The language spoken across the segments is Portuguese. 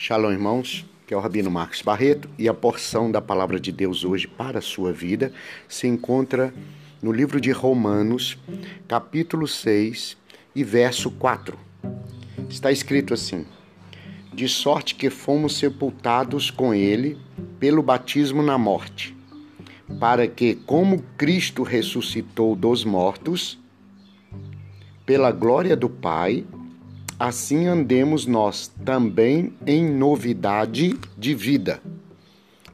Shalom, irmãos, que é o Rabino Marcos Barreto, e a porção da palavra de Deus hoje para a sua vida se encontra no livro de Romanos, capítulo 6 e verso 4. Está escrito assim: De sorte que fomos sepultados com ele pelo batismo na morte, para que, como Cristo ressuscitou dos mortos, pela glória do Pai, assim andemos nós também em novidade de vida.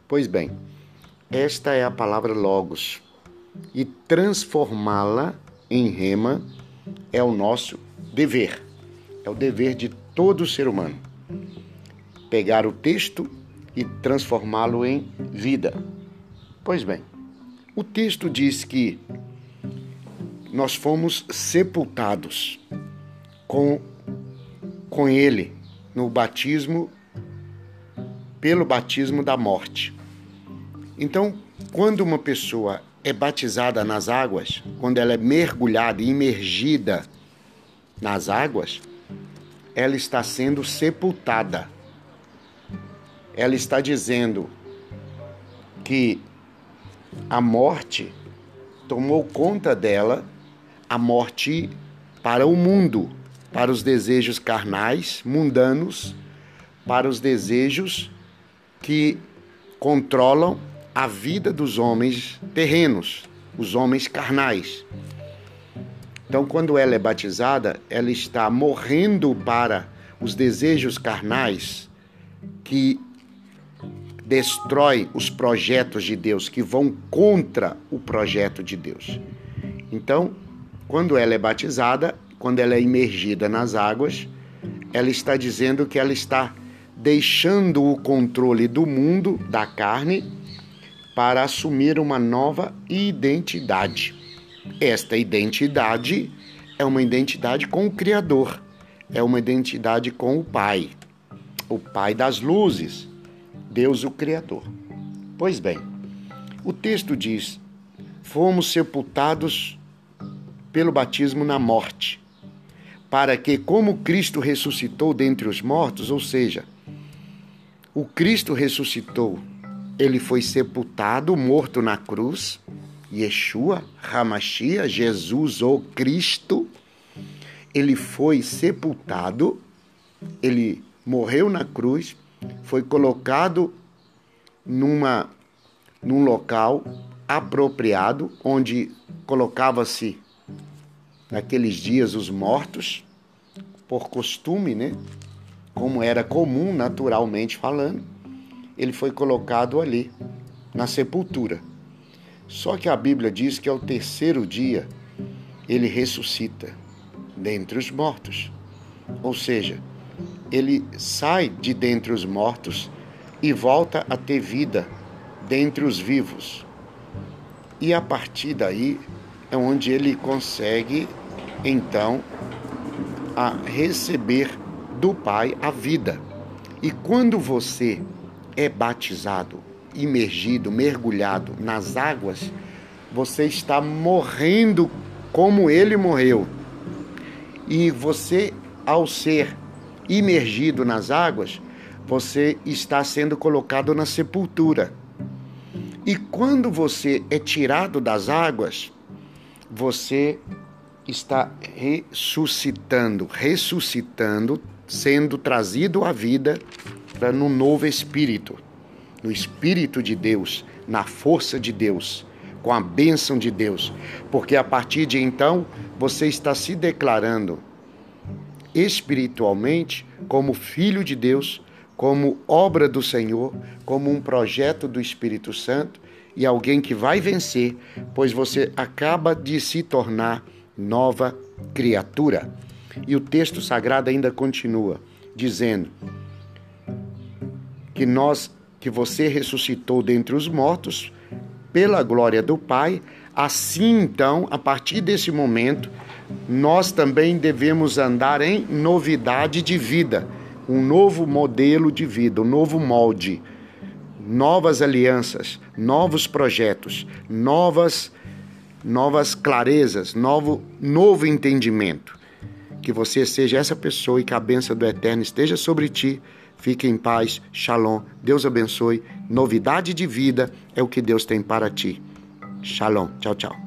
Pois bem, esta é a palavra Logos, e transformá-la em rema é o nosso dever, é o dever de todo ser humano. Pegar o texto e transformá-lo em vida. Pois bem, o texto diz que nós fomos sepultados com com ele no batismo, pelo batismo da morte. Então, quando uma pessoa é batizada nas águas, quando ela é mergulhada imergida nas águas, ela está sendo sepultada. Ela está dizendo que a morte tomou conta dela, a morte para o mundo para os desejos carnais, mundanos, para os desejos que controlam a vida dos homens terrenos, os homens carnais. Então, quando ela é batizada, ela está morrendo para os desejos carnais que destrói os projetos de Deus, que vão contra o projeto de Deus. Então, quando ela é batizada, quando ela é imergida nas águas, ela está dizendo que ela está deixando o controle do mundo, da carne, para assumir uma nova identidade. Esta identidade é uma identidade com o Criador, é uma identidade com o Pai, o Pai das luzes, Deus o Criador. Pois bem, o texto diz: fomos sepultados pelo batismo na morte para que, como Cristo ressuscitou dentre os mortos, ou seja, o Cristo ressuscitou, ele foi sepultado, morto na cruz, Yeshua, Hamashia, Jesus ou Cristo, ele foi sepultado, ele morreu na cruz, foi colocado numa num local apropriado onde colocava-se naqueles dias os mortos, por costume, né? Como era comum, naturalmente falando, ele foi colocado ali, na sepultura. Só que a Bíblia diz que ao terceiro dia ele ressuscita dentre os mortos. Ou seja, ele sai de dentre os mortos e volta a ter vida dentre os vivos. E a partir daí é onde ele consegue então a receber do Pai a vida. E quando você é batizado, imergido, mergulhado nas águas, você está morrendo como ele morreu. E você, ao ser imergido nas águas, você está sendo colocado na sepultura. E quando você é tirado das águas, você está ressuscitando, ressuscitando, sendo trazido à vida no novo espírito, no espírito de Deus, na força de Deus, com a bênção de Deus, porque a partir de então você está se declarando espiritualmente como filho de Deus, como obra do Senhor, como um projeto do Espírito Santo e alguém que vai vencer, pois você acaba de se tornar nova criatura. E o texto sagrado ainda continua dizendo que nós que você ressuscitou dentre os mortos pela glória do Pai, assim então, a partir desse momento, nós também devemos andar em novidade de vida, um novo modelo de vida, um novo molde, novas alianças, novos projetos, novas novas clarezas, novo, novo entendimento. Que você seja essa pessoa e que a bênção do Eterno esteja sobre ti Fique em paz. Shalom. Deus abençoe. Novidade de vida é o que Deus tem para ti. Shalom. Tchau, tchau.